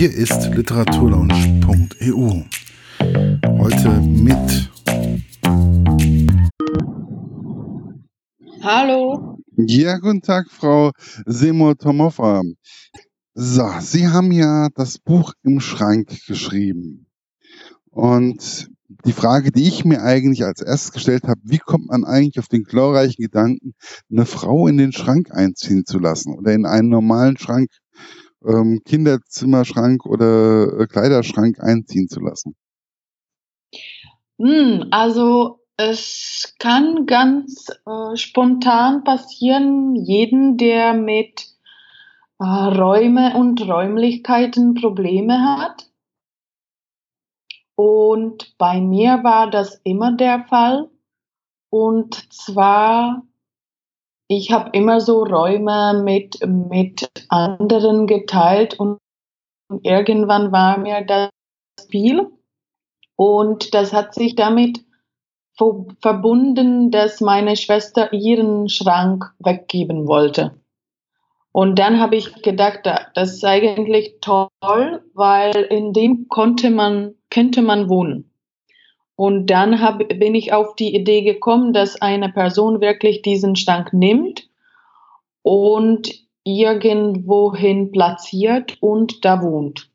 Hier ist literaturlaunch.eu. Heute mit. Hallo. Ja, guten Tag, Frau Semur-Tomoffa. So, Sie haben ja das Buch im Schrank geschrieben. Und die Frage, die ich mir eigentlich als erstes gestellt habe, wie kommt man eigentlich auf den glorreichen Gedanken, eine Frau in den Schrank einziehen zu lassen oder in einen normalen Schrank, ähm, Kinderzimmerschrank oder äh, Kleiderschrank einziehen zu lassen? Hm, also es kann ganz äh, spontan passieren, jeden, der mit äh, Räume und Räumlichkeiten Probleme hat. Und bei mir war das immer der Fall. Und zwar, ich habe immer so Räume mit, mit anderen geteilt und irgendwann war mir das viel. Und das hat sich damit verbunden, dass meine Schwester ihren Schrank weggeben wollte. Und dann habe ich gedacht, das ist eigentlich toll, weil in dem konnte man, könnte man wohnen. Und dann hab, bin ich auf die Idee gekommen, dass eine Person wirklich diesen Schrank nimmt und irgendwohin platziert und da wohnt.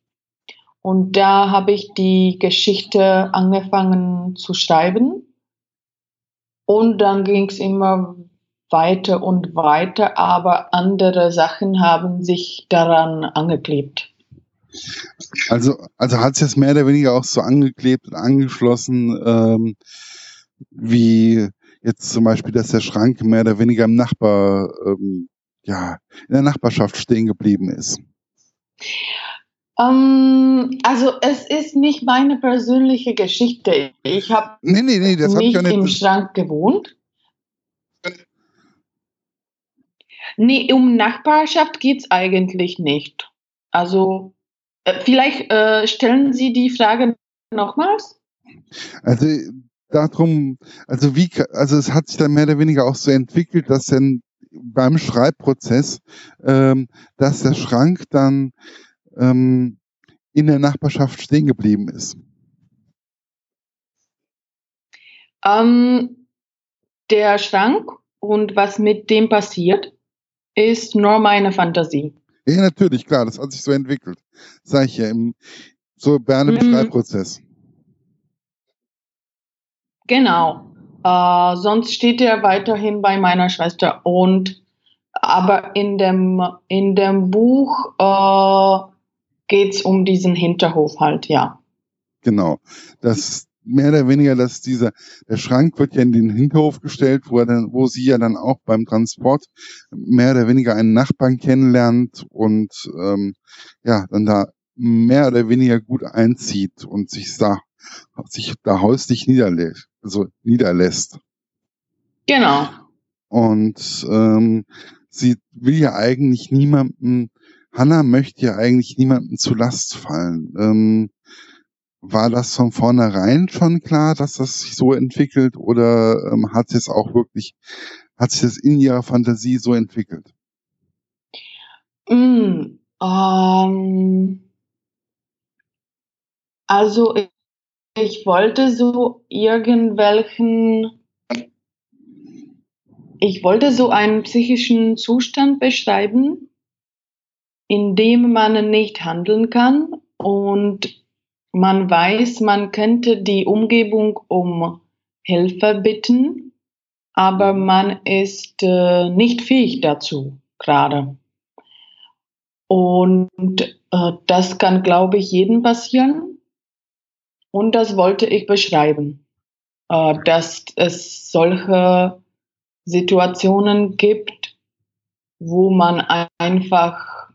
Und da habe ich die Geschichte angefangen zu schreiben. Und dann ging es immer weiter und weiter, aber andere Sachen haben sich daran angeklebt. Also, also hat es jetzt mehr oder weniger auch so angeklebt und angeschlossen, ähm, wie jetzt zum Beispiel, dass der Schrank mehr oder weniger im Nachbar, ähm, ja, in der Nachbarschaft stehen geblieben ist. Um, ähm, also es ist nicht meine persönliche Geschichte. Ich habe nee, nee, nee, nicht im Schrank gewohnt. Nee, um Nachbarschaft geht's eigentlich nicht. Also, vielleicht äh, stellen Sie die Frage nochmals? Also, darum, also wie, also es hat sich dann mehr oder weniger auch so entwickelt, dass dann beim Schreibprozess, ähm, dass der Schrank dann ähm, in der Nachbarschaft stehen geblieben ist. Ähm, der Schrank und was mit dem passiert, ist nur meine Fantasie. Ja, natürlich, klar, das hat sich so entwickelt. Sag ich ja, im, so bei einem mhm. Schreibprozess. Genau. Äh, sonst steht er weiterhin bei meiner Schwester und aber in dem, in dem Buch äh, geht es um diesen Hinterhof halt, ja. Genau. Das, mehr oder weniger, dass dieser, der Schrank wird ja in den Hinterhof gestellt, wo er dann, wo sie ja dann auch beim Transport mehr oder weniger einen Nachbarn kennenlernt und ähm, ja, dann da mehr oder weniger gut einzieht und sich da, sich da häuslich niederlässt, also niederlässt. Genau. Und ähm, sie will ja eigentlich niemanden, Hannah möchte ja eigentlich niemanden zu Last fallen. Ähm, war das von vornherein schon klar, dass das sich so entwickelt oder ähm, hat es auch wirklich, hat sich das in ihrer Fantasie so entwickelt? Mm, ähm, also ich, ich wollte so irgendwelchen, ich wollte so einen psychischen Zustand beschreiben, in dem man nicht handeln kann und man weiß, man könnte die Umgebung um Hilfe bitten, aber man ist äh, nicht fähig dazu gerade. Und äh, das kann, glaube ich, jedem passieren. Und das wollte ich beschreiben, äh, dass es solche Situationen gibt, wo man einfach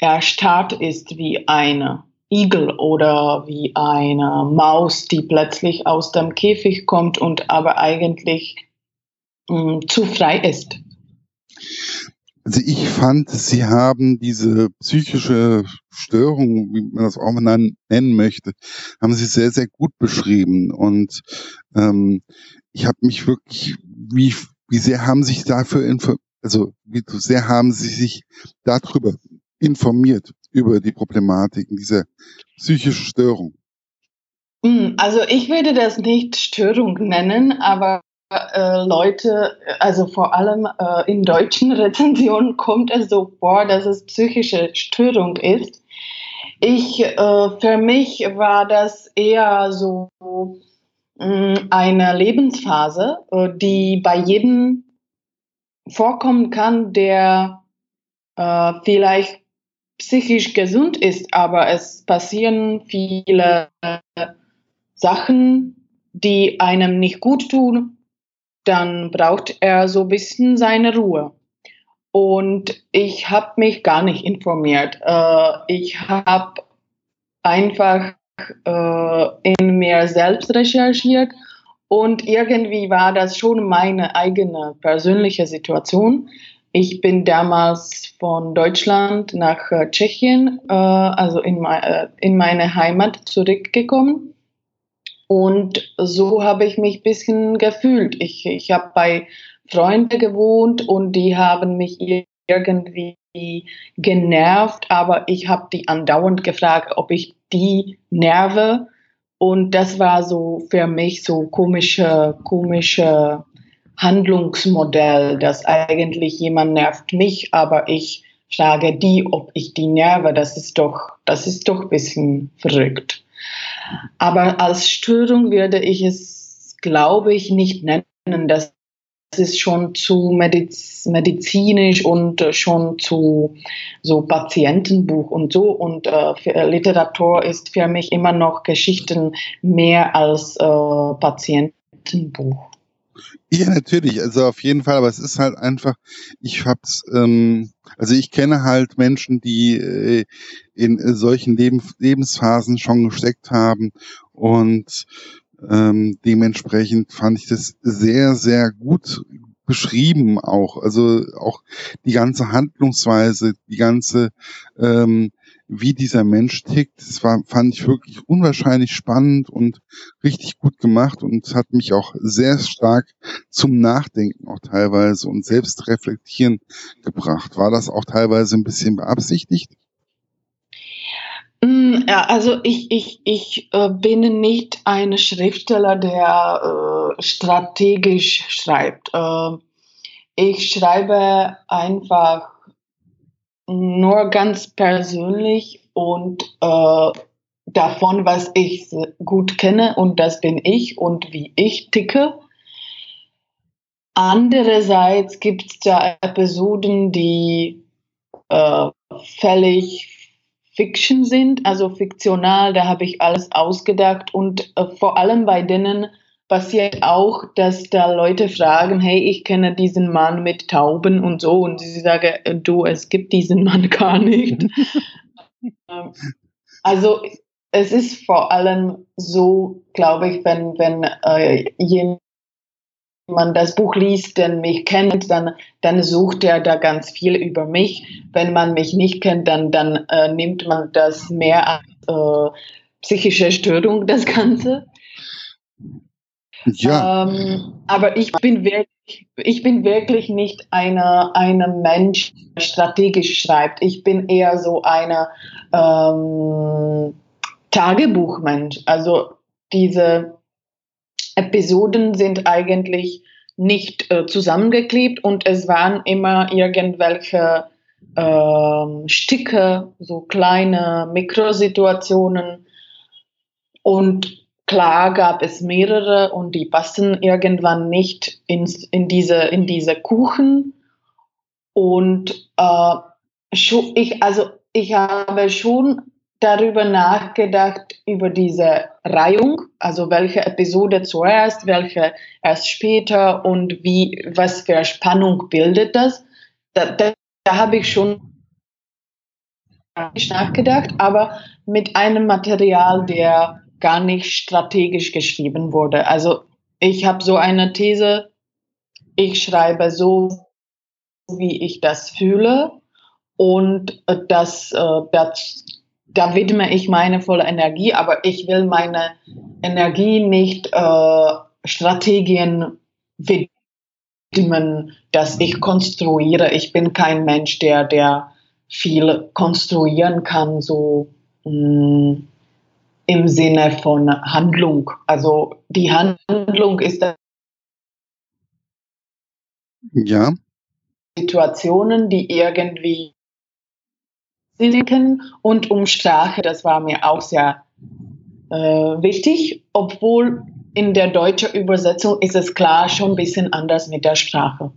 erstarrt ist wie eine Igel oder wie eine Maus, die plötzlich aus dem Käfig kommt und aber eigentlich mh, mm, zu frei ist. Also ich fand, Sie haben diese psychische Störung, wie man das auch mal nennen möchte, haben Sie sehr, sehr gut beschrieben. Und ähm, ich habe mich wirklich, wie, wie sehr haben Sie sich dafür, also wie sehr haben Sie sich darüber informiert? Über die Problematiken dieser psychischen Störung? Hm, also ich würde das nicht Störung nennen, aber äh, Leute, also vor allem äh, in deutschen Rezensionen kommt es so vor, dass es psychische Störung ist. Ich, äh, für mich war das eher so mh, hm, eine Lebensphase, äh, die bei jedem vorkommen kann, der äh, vielleicht psychisch gesund ist, aber es passieren viele Sachen, die einem nicht gut tun, dann braucht er so ein bisschen seine Ruhe. Und ich habe mich gar nicht informiert. Äh, ich habe einfach äh, in mir selbst recherchiert und irgendwie war das schon meine eigene persönliche Situation. Ich bin damals von Deutschland nach äh, Tschechien, äh, also in, äh, in meine Heimat zurückgekommen. Und so habe ich mich ein bisschen gefühlt. Ich, ich habe bei Freunden gewohnt und die haben mich irgendwie genervt, aber ich habe die andauernd gefragt, ob ich die nerve. Und das war so für mich so komische, komische Handlungsmodell, dass eigentlich jemand nervt mich, aber ich frage die, ob ich die nerve. Das ist doch, das ist doch ein bisschen verrückt. Aber als Störung würde ich es, glaube ich, nicht nennen. Das ist schon zu mediz medizinisch und schon zu so Patientenbuch und so. Und äh, Literatur ist für mich immer noch Geschichten mehr als äh, Patientenbuch. Ja, natürlich, also auf jeden Fall, aber es ist halt einfach, ich hab's, ähm, also ich kenne halt Menschen, die äh, in solchen Leben, Lebensphasen schon gesteckt haben. Und ähm, dementsprechend fand ich das sehr, sehr gut beschrieben auch. Also auch die ganze Handlungsweise, die ganze ähm, wie dieser Mensch tickt. Das war, fand ich wirklich unwahrscheinlich spannend und richtig gut gemacht und hat mich auch sehr stark zum Nachdenken auch teilweise und Selbstreflektieren gebracht. War das auch teilweise ein bisschen beabsichtigt? Mm, ja, also ich, ich, ich äh, bin nicht ein Schriftsteller, der äh, strategisch schreibt. Äh, ich schreibe einfach nur ganz persönlich und äh, davon, was ich gut kenne und das bin ich und wie ich ticke. Andererseits gibt es da Episoden, die äh, völlig Fiction sind, also fiktional, da habe ich alles ausgedacht und äh, vor allem bei denen passiert auch, dass da Leute fragen, hey, ich kenne diesen Mann mit Tauben und so und sie sagen, äh, du, es gibt diesen Mann gar nicht. Ähm, also es ist vor allem so, glaube ich, wenn, wenn äh, jemand das Buch liest, der mich kennt, dann, dann sucht er da ganz viel über mich. Wenn man mich nicht kennt, dann, dann äh, nimmt man das mehr als äh, psychische Störung, das Ganze. Ja. Ähm, aber ich bin wirklich, ich bin wirklich nicht eine, eine Mensch, der strategisch schreibt. Ich bin eher so eine ähm, Tagebuchmensch. Also diese Episoden sind eigentlich nicht äh, zusammengeklebt und es waren immer irgendwelche äh, Stücke, so kleine Mikrosituationen. Und Klar gab es mehrere und die passen irgendwann nicht ins, in, diese, in diese Kuchen. Und äh, ich, also ich habe schon darüber nachgedacht, über diese Reihung, also welche Episode zuerst, welche erst später und wie, was für Spannung bildet das. Da, da, da habe ich schon nachgedacht, aber mit einem Material, der gar nicht strategisch geschrieben wurde. Also ich habe so eine These, ich schreibe so, wie ich das fühle und äh, das, äh, das, da widme ich meine volle Energie, aber ich will meine Energie nicht äh, Strategien widmen, dass ich konstruiere. Ich bin kein Mensch, der, der viel konstruieren kann, so mh, mm, im Sinne von Handlung. Also die Handlung ist ja. Situationen, die irgendwie sinken und um Sprache, das war mir auch sehr äh, wichtig, obwohl in der deutschen Übersetzung ist es klar schon ein bisschen anders mit der Sprache.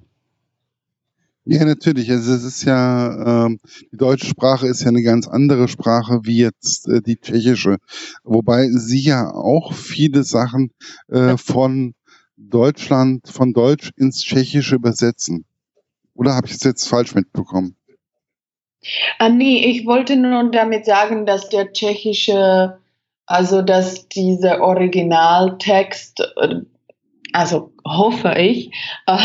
Ja, natürlich. Also es ist ja, ähm, die deutsche Sprache ist ja eine ganz andere Sprache wie jetzt äh, die tschechische. Wobei sie ja auch viele Sachen äh, von Deutschland, von Deutsch ins Tschechische übersetzen. Oder habe ich es jetzt falsch mitbekommen? Ah, nee, ich wollte nur damit sagen, dass der tschechische, also dass dieser Originaltext, äh, also hoffe ich, äh,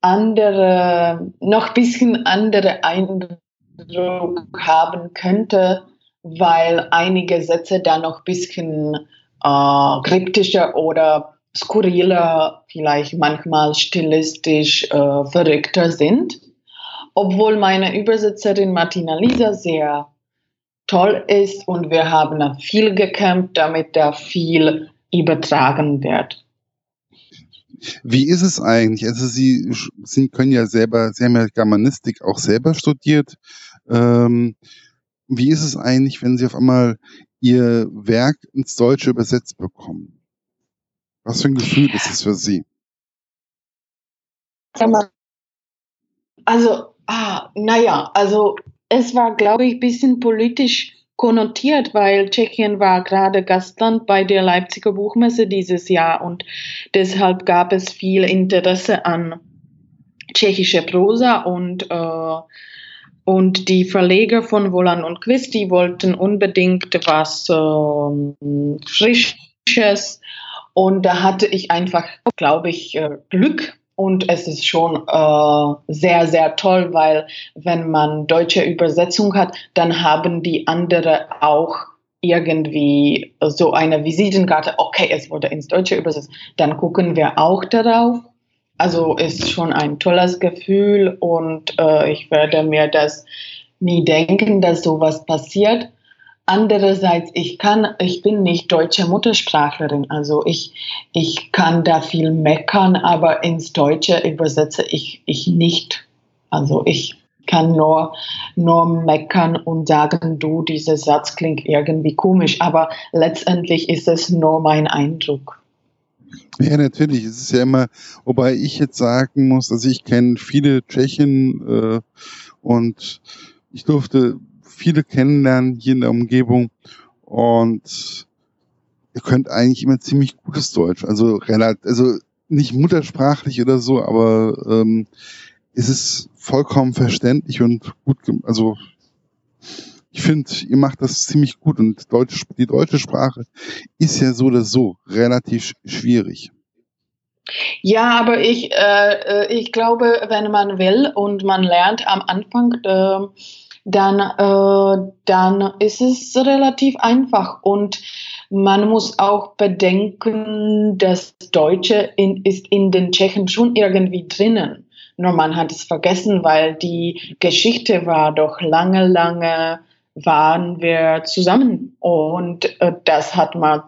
andere, noch ein bisschen andere Eindruck haben könnte, weil einige Sätze da noch ein bisschen äh, kryptischer oder skurriler, vielleicht manchmal stilistisch äh, verrückter sind. Obwohl meine Übersetzerin Martina Lisa sehr toll ist und wir haben viel gekämpft, damit da viel übertragen wird. Wie ist es eigentlich? Also Sie, Sie können ja selber, Sie haben ja Germanistik auch selber studiert. Ähm, wie ist es eigentlich, wenn Sie auf einmal Ihr Werk ins Deutsche übersetzt bekommen? Was für ein Gefühl ist es für Sie? Also, ah, naja, also es war, glaube ich, ein bisschen politisch konnotiert, weil Tschechien war gerade Gastland bei der Leipziger Buchmesse dieses Jahr und deshalb gab es viel Interesse an tschechischer Prosa und äh, und die Verleger von Woland und Quist, wollten unbedingt was äh, Frisches und da hatte ich einfach, glaube ich, äh, Glück und es ist schon äh, sehr, sehr toll, weil wenn man deutsche Übersetzung hat, dann haben die anderen auch irgendwie so eine Visitenkarte, okay, es wurde ins Deutsche übersetzt, dann gucken wir auch darauf. Also ist schon ein tolles Gefühl und äh, ich werde mir das nie denken, dass sowas passiert. Andererseits, ich kann, ich bin nicht deutsche Muttersprachlerin, also ich, ich kann da viel meckern, aber ins Deutsche übersetze ich, ich nicht. Also ich kann nur, nur meckern und sagen, du, dieser Satz klingt irgendwie komisch, aber letztendlich ist es nur mein Eindruck. Ja, natürlich. Es ist ja immer, wobei ich jetzt sagen muss, also ich kenne viele Tschechen äh, und ich durfte viele kennenlernen hier in der Umgebung und ihr könnt eigentlich immer ziemlich gutes Deutsch. Also relativ, also nicht muttersprachlich oder so, aber ähm, es ist vollkommen verständlich und gut, also ich finde, ihr macht das ziemlich gut und Deutsch, die deutsche Sprache ist ja so oder so relativ schwierig. Ja, aber ich, äh, äh ich glaube, wenn man will und man lernt am Anfang, äh, dann, äh, dann ist es relativ einfach und man muss auch bedenken, das Deutsche in, ist in den Tschechen schon irgendwie drinnen. Nur man hat es vergessen, weil die Geschichte war doch lange, lange waren wir zusammen und äh, das hat man,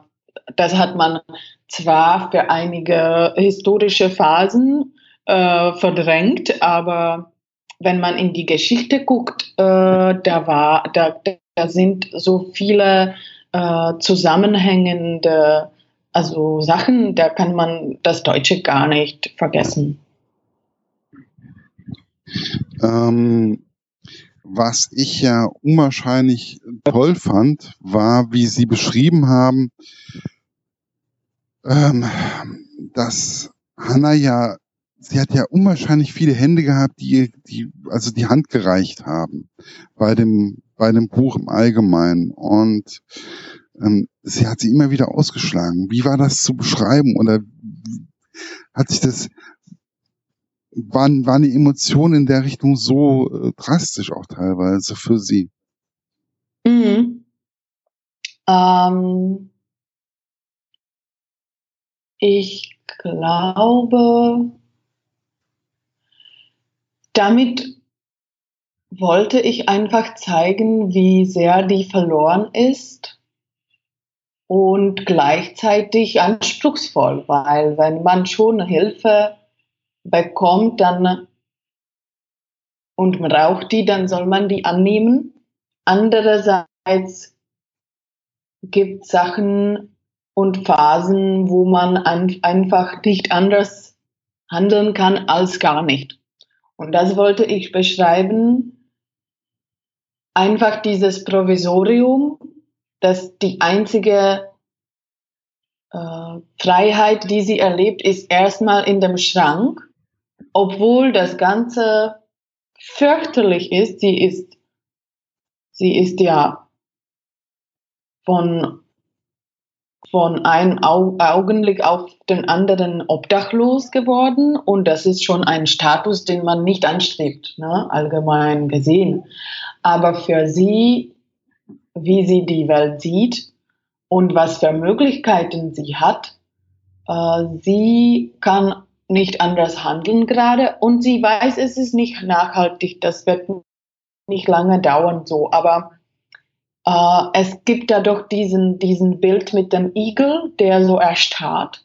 das hat man zwar für einige historische Phasen äh, verdrängt, aber wenn man in die Geschichte guckt, äh, da war, da, da sind so viele äh, zusammenhängende also Sachen, da kann man das Deutsche gar nicht vergessen. Ähm, was ich ja unwahrscheinlich toll fand, war, wie Sie beschrieben haben, ähm, dass Hannah ja sie hat ja unwahrscheinlich viele Hände gehabt, die, die, also die Hand gereicht haben bei dem, bei dem Buch im Allgemeinen. Und ähm, sie hat sie immer wieder ausgeschlagen. Wie war das zu beschreiben? Oder hat sich das, waren, waren die Emotionen in der Richtung so äh, drastisch auch teilweise für sie? Mhm. Ähm, ich glaube, damit wollte ich einfach zeigen, wie sehr die verloren ist und gleichzeitig anspruchsvoll, weil wenn man schon Hilfe bekommt, dann und braucht die, dann soll man die annehmen. Andererseits gibt Sachen und Phasen, wo man ein, einfach nicht anders handeln kann als gar nicht. Und das wollte ich beschreiben. Einfach dieses Provisorium, dass die einzige äh, Freiheit, die sie erlebt, ist erstmal in dem Schrank, obwohl das Ganze fürchterlich ist. Sie ist, sie ist ja von, von einem Augenblick auf den anderen obdachlos geworden. Und das ist schon ein Status, den man nicht anstrebt, ne, allgemein gesehen. Aber für sie, wie sie die Welt sieht und was für Möglichkeiten sie hat, äh, sie kann nicht anders handeln gerade. Und sie weiß, es ist nicht nachhaltig, das wird nicht lange dauern so, aber äh, es gibt da doch diesen, diesen Bild mit dem Igel, der so erstarrt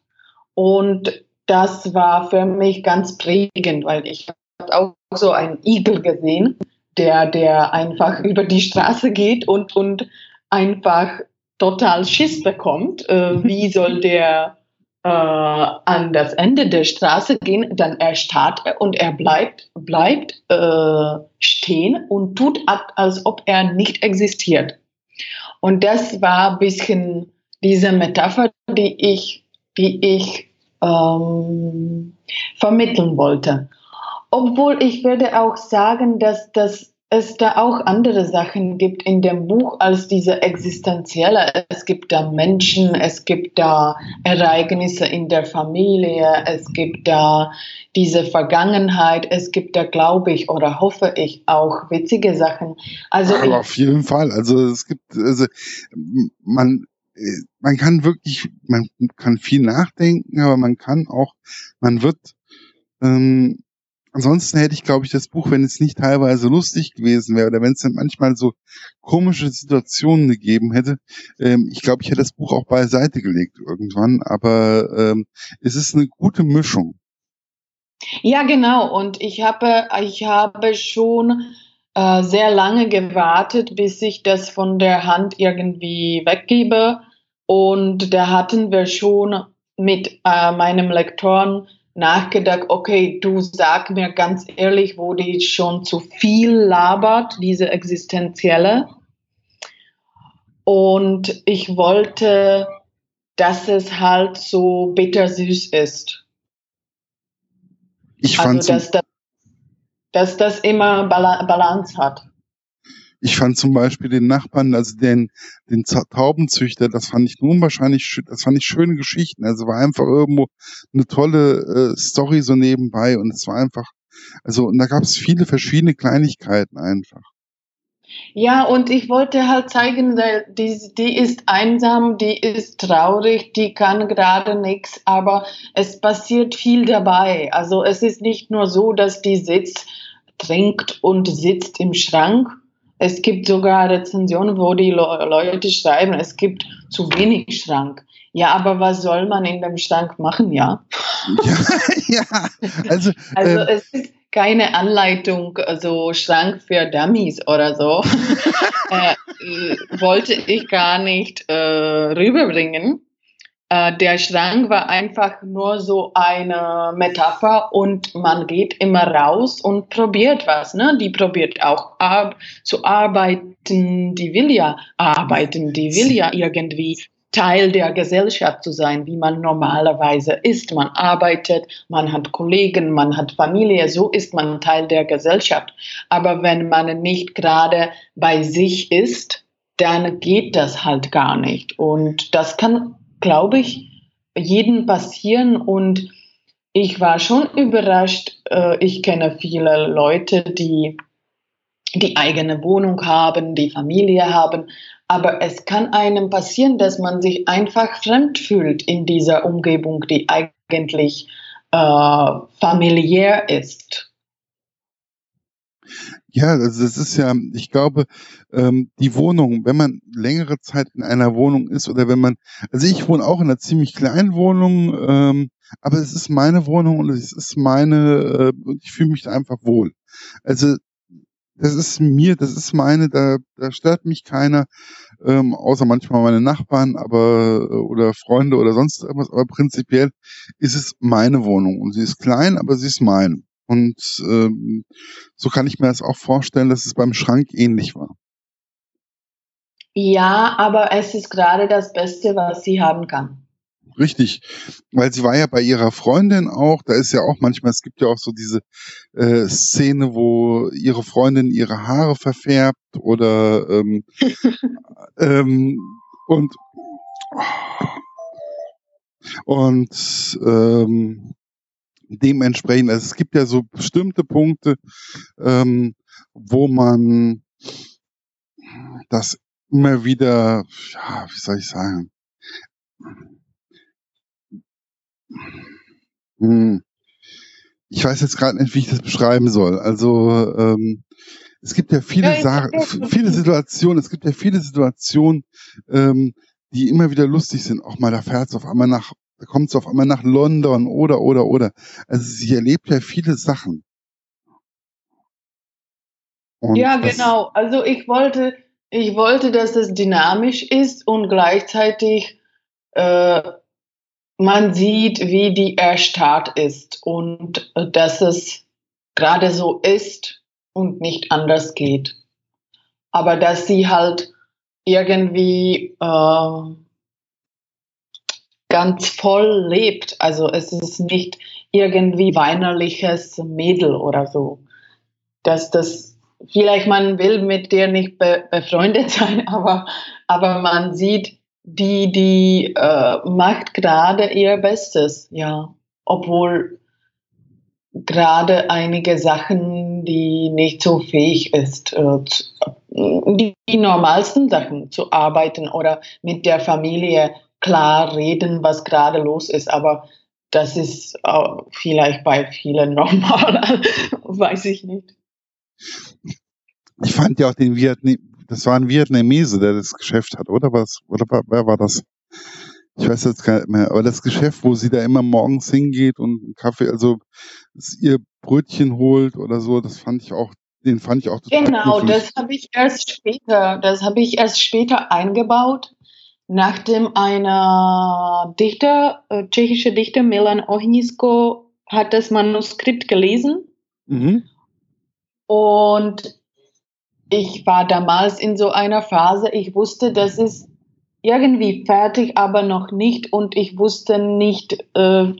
und das war für mich ganz prägend, weil ich habe auch so einen Igel gesehen, der, der einfach über die Straße geht und, und einfach total Schiss bekommt. Äh, wie soll der äh, an das Ende der Straße gehen, dann erstarrt er und er bleibt, bleibt äh, stehen und tut ab, als ob er nicht existiert. Und das war ein bisschen diese Metapher, die ich, die ich ähm, vermitteln wollte. Obwohl ich würde auch sagen, dass das es da auch andere Sachen gibt in dem Buch als diese existenzielle. Es gibt da Menschen, es gibt da Ereignisse in der Familie, es gibt da diese Vergangenheit, es gibt da, glaube ich, oder hoffe ich, auch witzige Sachen. Also Aber auf jeden Fall. Also es gibt, also man, man kann wirklich, man kann viel nachdenken, aber man kann auch, man wird ähm, Ansonsten hätte ich, glaube ich, das Buch, wenn es nicht teilweise lustig gewesen wäre oder wenn es dann manchmal so komische Situationen gegeben hätte, ähm, ich glaube, ich hätte das Buch auch beiseite gelegt irgendwann. Aber ähm, es ist eine gute Mischung. Ja, genau. Und ich habe, ich habe schon äh, sehr lange gewartet, bis ich das von der Hand irgendwie weggebe. Und da hatten wir schon mit äh, meinem Lektoren nachgedacht, okay, du sag mir ganz ehrlich, wo die schon zu viel labert, diese existenzielle. Und ich wollte, dass es halt so bittersüß ist. Ich fand also, dass das, dass das immer Balance hat ich fand zum Beispiel den Nachbarn, also den, den Taubenzüchter, das fand ich unwahrscheinlich, das fand ich schöne Geschichten. Also war einfach irgendwo eine tolle äh, Story so nebenbei und es war einfach, also und da gab es viele verschiedene Kleinigkeiten einfach. Ja, und ich wollte halt zeigen, die, die ist einsam, die ist traurig, die kann gerade nichts, aber es passiert viel dabei. Also es ist nicht nur so, dass die sitzt, trinkt und sitzt im Schrank es gibt sogar Rezensionen, wo die Leute schreiben, es gibt zu wenig Schrank. Ja, aber was soll man in dem Schrank machen, ja? Ja, ja. Also, also äh, es ist keine Anleitung, also Schrank für Dummies oder so. äh, wollte ich gar nicht äh, rüberbringen. Äh, der Schrank war einfach nur so eine Metapher und man geht immer raus und probiert was. Ne? Die probiert auch ar zu arbeiten, die will ja arbeiten, die will ja irgendwie Teil der Gesellschaft zu sein, wie man normalerweise ist. Man arbeitet, man hat Kollegen, man hat Familie, so ist man Teil der Gesellschaft. Aber wenn man nicht gerade bei sich ist, dann geht das halt gar nicht. Und das kann glaube ich, jeden passieren und ich war schon überrascht. Äh, ich kenne viele Leute, die die eigene Wohnung haben, die Familie haben, aber es kann einem passieren, dass man sich einfach fremd fühlt in dieser Umgebung, die eigentlich äh, familiär ist. Ja, also das ist ja, ich glaube, ähm, die Wohnung, wenn man längere Zeit in einer Wohnung ist oder wenn man, also ich wohne auch in einer ziemlich kleinen Wohnung, ähm, aber es ist meine Wohnung und es ist meine, äh, ich fühle mich da einfach wohl. Also das ist mir, das ist meine, da, da stört mich keiner, ähm, außer manchmal meine Nachbarn, aber oder Freunde oder sonst irgendwas, aber prinzipiell ist es meine Wohnung und sie ist klein, aber sie ist meine. Und ähm, so kann ich mir das auch vorstellen, dass es beim Schrank ähnlich war. Ja, aber es ist gerade das Beste, was sie haben kann. Richtig, weil sie war ja bei ihrer Freundin auch, da ist ja auch manchmal, es gibt ja auch so diese äh, Szene, wo ihre Freundin ihre Haare verfärbt oder ähm, ähm, und und ähm, dementsprechend, also es gibt ja so bestimmte Punkte, ähm, wo man das immer wieder, ja, wie soll ich sagen, hm, ich weiß jetzt gerade nicht, wie ich das beschreiben soll. Also ähm, es gibt ja viele Sachen, viele Situationen, es gibt ja viele Situationen, ähm, die immer wieder lustig sind. Auch mal da fährt es auf einmal nach da kommt sie auf einmal nach London oder, oder, oder. Also sie erlebt ja viele Sachen. Und ja, genau. Also ich wollte, ich wollte, dass es dynamisch ist und gleichzeitig äh, man sieht, wie die Erstarrt ist und äh, dass es gerade so ist und nicht anders geht. Aber dass sie halt irgendwie äh, ganz voll lebt. Also es ist nicht irgendwie weinerliches Mädel oder so. Dass das, vielleicht man will mit dir nicht be befreundet sein, aber, aber man sieht, die, die äh, macht gerade ihr Bestes, ja. Obwohl gerade einige Sachen, die nicht so fähig ist, äh, die, die normalsten Sachen zu arbeiten oder mit der Familie klar reden, was gerade los ist, aber das ist äh, vielleicht bei vielen normal, weiß ich nicht. Ich fand ja auch den Vietnam, das war ein Vietnamese, der das Geschäft hat, oder was? Oder wer war das? Ich weiß jetzt gar nicht mehr, aber das Geschäft, wo sie da immer morgens hingeht und einen Kaffee, also ihr Brötchen holt oder so, das fand ich auch, den fand ich auch total Genau, cool das habe ich erst später, das habe ich erst später eingebaut, Nachdem einer Dichter, äh, tschechische Dichter Milan Ohnisko hat das Manuskript gelesen. Mhm. Und ich war damals in so einer Phase, ich wusste, das ist irgendwie fertig, aber noch nicht. Und ich wusste nicht, äh,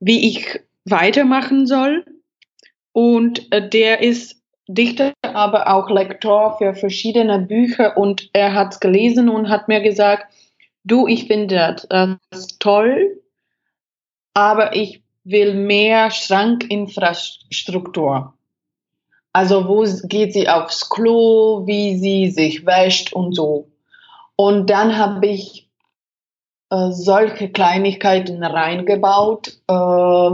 wie ich weitermachen soll. Und äh, der ist Dichter, aber auch Lektor für verschiedene Bücher und er hat es gelesen und hat mir gesagt, du, ich finde das toll, aber ich will mehr Schrankinfrastruktur. Also wo geht sie aufs Klo, wie sie sich wäscht und so. Und dann habe ich äh, solche Kleinigkeiten reingebaut, äh,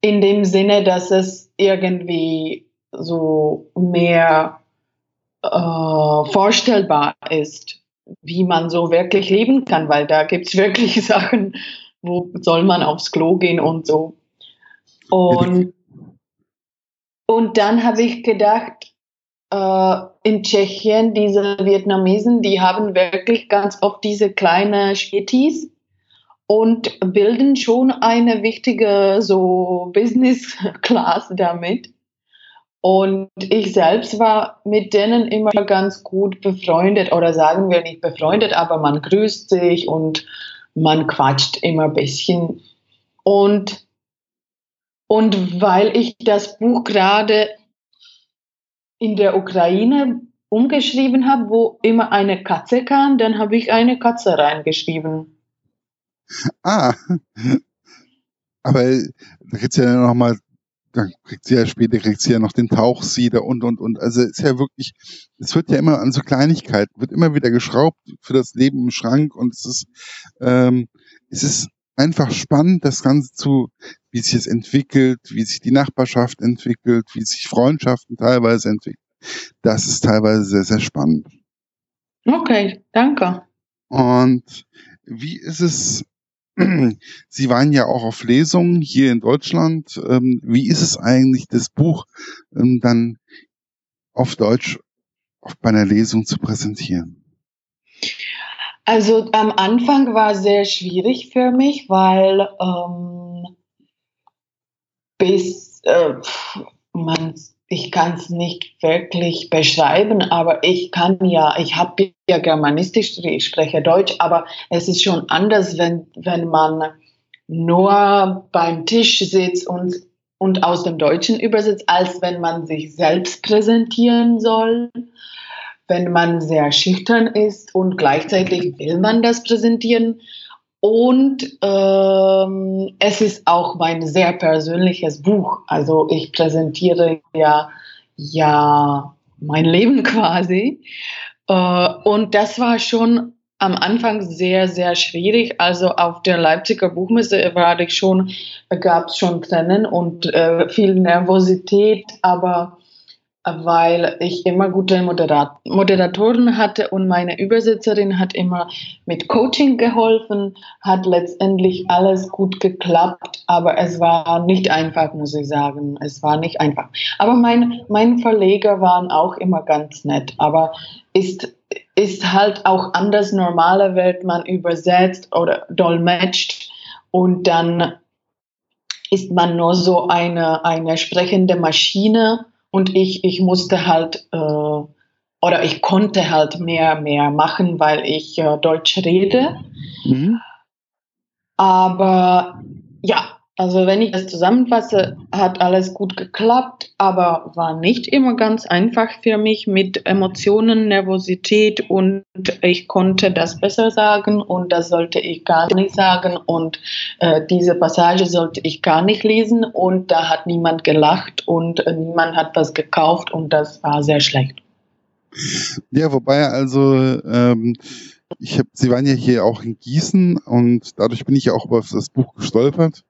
in dem Sinne, dass es irgendwie so mehr äh, vorstellbar ist, wie man so wirklich leben kann, weil da gibt es wirklich Sachen, wo soll man aufs Klo gehen und so. Und, und dann habe ich gedacht, äh, in Tschechien, diese Vietnamesen, die haben wirklich ganz oft diese kleinen Spätis und bilden schon eine wichtige so Business Class damit. Und ich selbst war mit denen immer ganz gut befreundet oder sagen wir nicht befreundet, aber man grüßt sich und man quatscht immer ein bisschen. Und, und weil ich das Buch gerade in der Ukraine umgeschrieben habe, wo immer eine Katze kam, dann habe ich eine Katze reingeschrieben. Ah, aber da gibt es ja nochmal dann kriegt sie ja später, kriegt sie ja noch den Tauchsieder und, und, und. Also ist ja wirklich, es wird ja immer an so Kleinigkeiten, wird immer wieder geschraubt für das Leben im Schrank und es ist, ähm, es ist einfach spannend, das Ganze zu, wie sich es entwickelt, wie sich die Nachbarschaft entwickelt, wie sich Freundschaften teilweise entwickeln. Das ist teilweise sehr, sehr spannend. Okay, danke. Und wie ist es? Sie waren ja auch auf Lesungen hier in Deutschland. Ähm, wie ist es eigentlich, das Buch ähm, dann auf Deutsch bei einer Lesung zu präsentieren? Also am Anfang war sehr schwierig für mich, weil ähm, bis äh, man ich kann es nicht wirklich beschreiben, aber ich kann ja, ich habe ja Germanistisch, ich spreche Deutsch, aber es ist schon anders, wenn, wenn man nur beim Tisch sitzt und, und aus dem Deutschen übersetzt, als wenn man sich selbst präsentieren soll, wenn man sehr schüchtern ist und gleichzeitig will man das präsentieren. Und ähm, es ist auch mein sehr persönliches Buch. Also ich präsentiere ja, ja mein Leben quasi. Äh, und das war schon am Anfang sehr, sehr schwierig. Also auf der Leipziger Buchmesse war ich schon, gab es schon Tränen und äh, viel Nervosität, aber weil ich immer gute Moderat Moderatoren hatte und meine Übersetzerin hat immer mit Coaching geholfen, hat letztendlich alles gut geklappt, aber es war nicht einfach, muss ich sagen. Es war nicht einfach. Aber mein, mein Verleger waren auch immer ganz nett, aber ist, ist halt auch anders normale Welt, man übersetzt oder dolmetscht und dann ist man nur so eine, eine sprechende Maschine und ich, ich musste halt, äh, oder ich konnte halt mehr, mehr machen, weil ich äh, Deutsch rede. Mhm. Aber ja, also wenn ich das zusammenfasse, hat alles gut geklappt, aber war nicht immer ganz einfach für mich mit Emotionen, Nervosität und ich konnte das besser sagen und das sollte ich gar nicht sagen und äh, diese Passage sollte ich gar nicht lesen und da hat niemand gelacht und äh, niemand hat was gekauft und das war sehr schlecht. Ja, wobei also ähm, ich habe, Sie waren ja hier auch in Gießen und dadurch bin ich ja auch über das Buch gestolpert.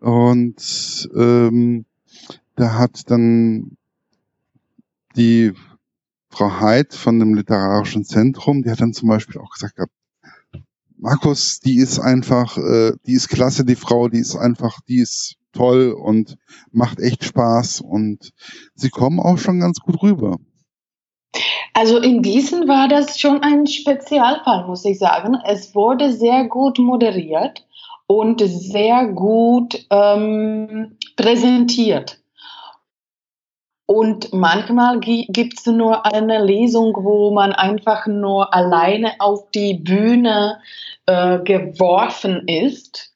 Und ähm, da hat dann die Frau Heid von dem Literarischen Zentrum, die hat dann zum Beispiel auch gesagt Markus, die ist einfach, äh, die ist klasse, die Frau, die ist einfach, die ist toll und macht echt Spaß und sie kommen auch schon ganz gut rüber. Also in Gießen war das schon ein Spezialfall, muss ich sagen. Es wurde sehr gut moderiert und sehr gut ähm, präsentiert. Und manchmal gibt es nur eine Lesung, wo man einfach nur alleine auf die Bühne äh, geworfen ist.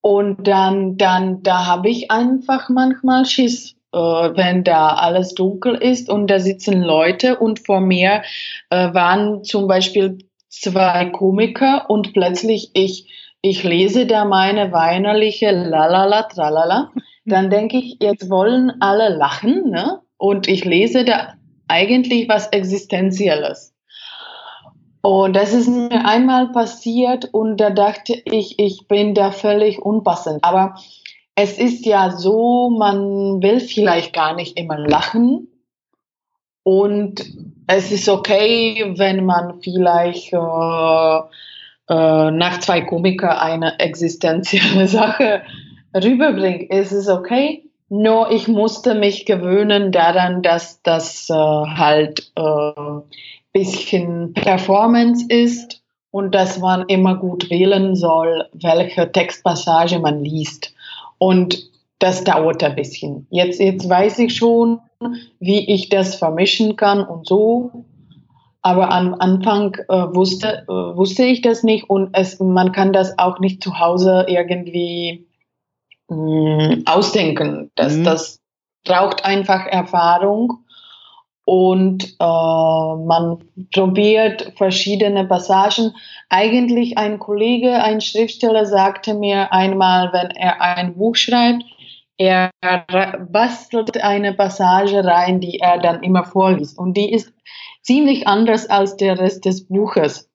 Und dann, dann da habe ich einfach manchmal Schiss, äh, wenn da alles dunkel ist und da sitzen Leute und vor mir äh, waren zum Beispiel zwei Komiker und plötzlich ich ich lese da meine weinerliche Lalala, Tralala, dann denke ich, jetzt wollen alle lachen, ne? Und ich lese da eigentlich was Existenzielles. Und das ist mir einmal passiert und da dachte ich, ich bin da völlig unpassend. Aber es ist ja so, man will vielleicht gar nicht immer lachen. Und es ist okay, wenn man vielleicht äh, äh, nach zwei Komiker eine existenzielle Sache rüberbringt, ist es okay. Nur ich musste mich gewöhnen daran, dass das äh, halt äh, bisschen Performance ist und dass man immer gut wählen soll, welche Textpassage man liest. Und das dauert ein bisschen. Jetzt, jetzt weiß ich schon, wie ich das vermischen kann und so. Aber am Anfang äh, wusste, äh, wusste ich das nicht und es, man kann das auch nicht zu Hause irgendwie mh, mm, ausdenken. Das, mhm. das braucht einfach Erfahrung und äh, man probiert verschiedene Passagen. Eigentlich ein Kollege, ein Schriftsteller sagte mir einmal, wenn er ein Buch schreibt, er bastelt eine Passage rein, die er dann immer vorliest. Und die ist ziemlich anders als der Rest des Buches.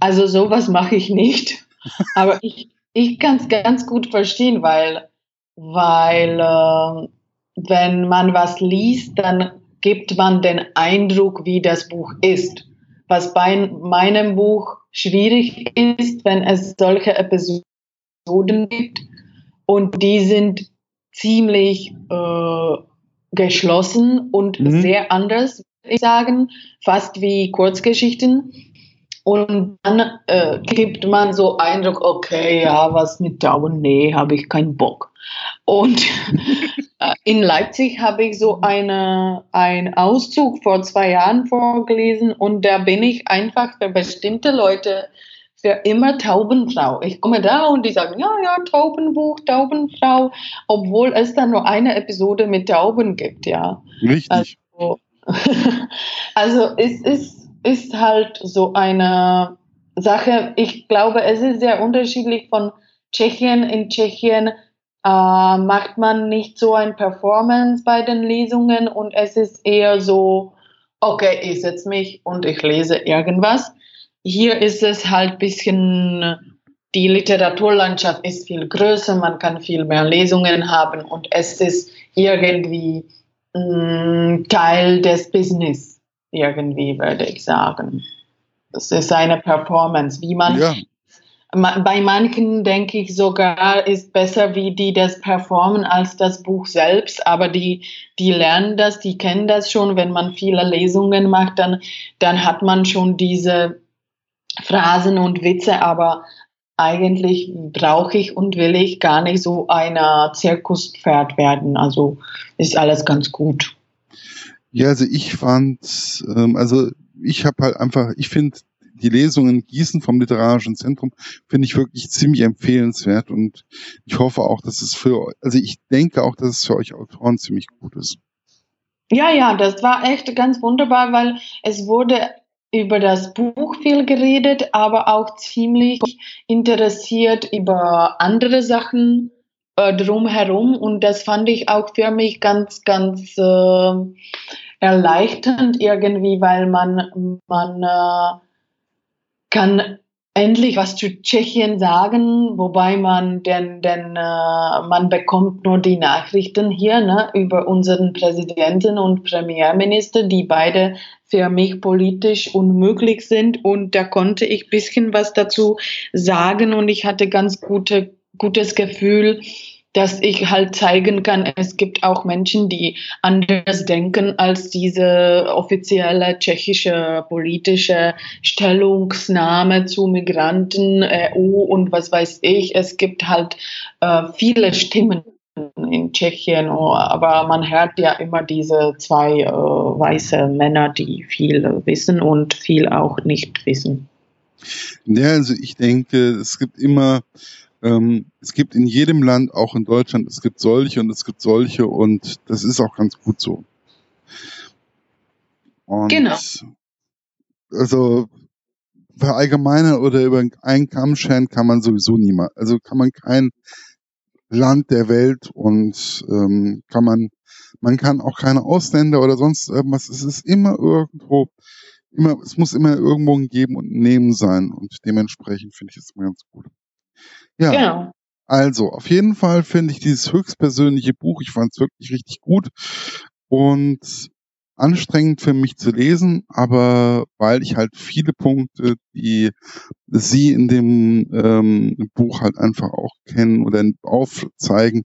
Also sowas mache ich nicht. Aber ich, ich kann es ganz gut verstehen, weil, weil äh, wenn man was liest, dann gibt man den Eindruck, wie das Buch ist. Was bei meinem Buch schwierig ist, wenn es solche Episoden gibt und die sind ziemlich äh, geschlossen und mhm. sehr anders, ich sagen, fast wie Kurzgeschichten. Und dann äh, gibt man so Eindruck, okay, ja, was mit Daumen, nee, habe ich keinen Bock. Und äh, in Leipzig habe ich so eine, einen Auszug vor zwei Jahren vorgelesen und da bin ich einfach für bestimmte Leute für immer Taubenfrau. Ich komme da und die sagen, ja, ja, Taubenbuch, Taubenfrau, obwohl es dann nur eine Episode mit Tauben gibt, ja. Richtig. Also, also es ist, ist halt so eine Sache, ich glaube, es ist sehr unterschiedlich von Tschechien. In Tschechien äh, macht man nicht so ein Performance bei den Lesungen und es ist eher so, okay, ich setze mich und ich lese irgendwas. Hier ist es halt ein bisschen, die Literaturlandschaft ist viel größer, man kann viel mehr Lesungen haben und es ist irgendwie Teil des Business, irgendwie würde ich sagen. Es ist eine Performance, wie man ja. Bei manchen denke ich sogar, ist besser, wie die das performen, als das Buch selbst. Aber die, die lernen das, die kennen das schon. Wenn man viele Lesungen macht, dann, dann hat man schon diese Phrasen und Witze, aber eigentlich brauche ich und will ich gar nicht so ein Zirkuspferd werden. Also ist alles ganz gut. Ja, also ich fand, ähm, also ich habe halt einfach, ich finde die Lesungen in Gießen vom Literarischen Zentrum finde ich wirklich ziemlich empfehlenswert und ich hoffe auch, dass es für, also ich denke auch, dass es für euch Autoren ziemlich gut ist. Ja, ja, das war echt ganz wunderbar, weil es wurde über das Buch viel geredet, aber auch ziemlich interessiert über andere Sachen äh, drumherum. Und das fand ich auch für mich ganz, ganz äh, erleichternd irgendwie, weil man, man äh, kann endlich was zu Tschechien sagen, wobei man denn, denn äh, man bekommt nur die Nachrichten hier ne, über unseren Präsidenten und Premierminister, die beide für mich politisch unmöglich sind. Und da konnte ich bisschen was dazu sagen und ich hatte ganz gute, gutes Gefühl, dass ich halt zeigen kann, es gibt auch Menschen, die anders denken als diese offizielle tschechische politische Stellungnahme zu Migranten, EU und was weiß ich. Es gibt halt äh, viele Stimmen in Tschechien, aber man hört ja immer diese zwei äh, weiße Männer, die viel wissen und viel auch nicht wissen. Ja, also ich denke, es gibt immer ähm, es gibt in jedem Land, auch in Deutschland, es gibt solche und es gibt solche und das ist auch ganz gut so. Und genau. Also verallgemeinern oder über einen Kamm scheren kann man sowieso niemand. Also kann man kein Land der Welt und ähm, kann man, man kann auch keine Ausländer oder sonst irgendwas. Es ist immer irgendwo, immer, es muss immer irgendwo ein Geben und Nehmen sein und dementsprechend finde ich es immer ganz gut. Ja. Genau. Also, auf jeden Fall finde ich dieses höchstpersönliche Buch, ich fand es wirklich richtig gut und anstrengend für mich zu lesen, aber weil ich halt viele Punkte, die sie in dem ähm, Buch halt einfach auch kennen oder aufzeigen,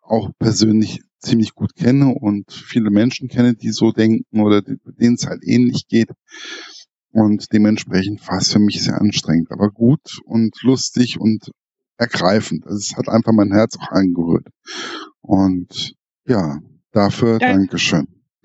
auch persönlich ziemlich gut kenne und viele Menschen kenne, die so denken oder denen es halt ähnlich geht. Und dementsprechend war es für mich sehr anstrengend, aber gut und lustig und ergreifend. Also es hat einfach mein Herz auch angerührt. Und ja, dafür. Dankeschön.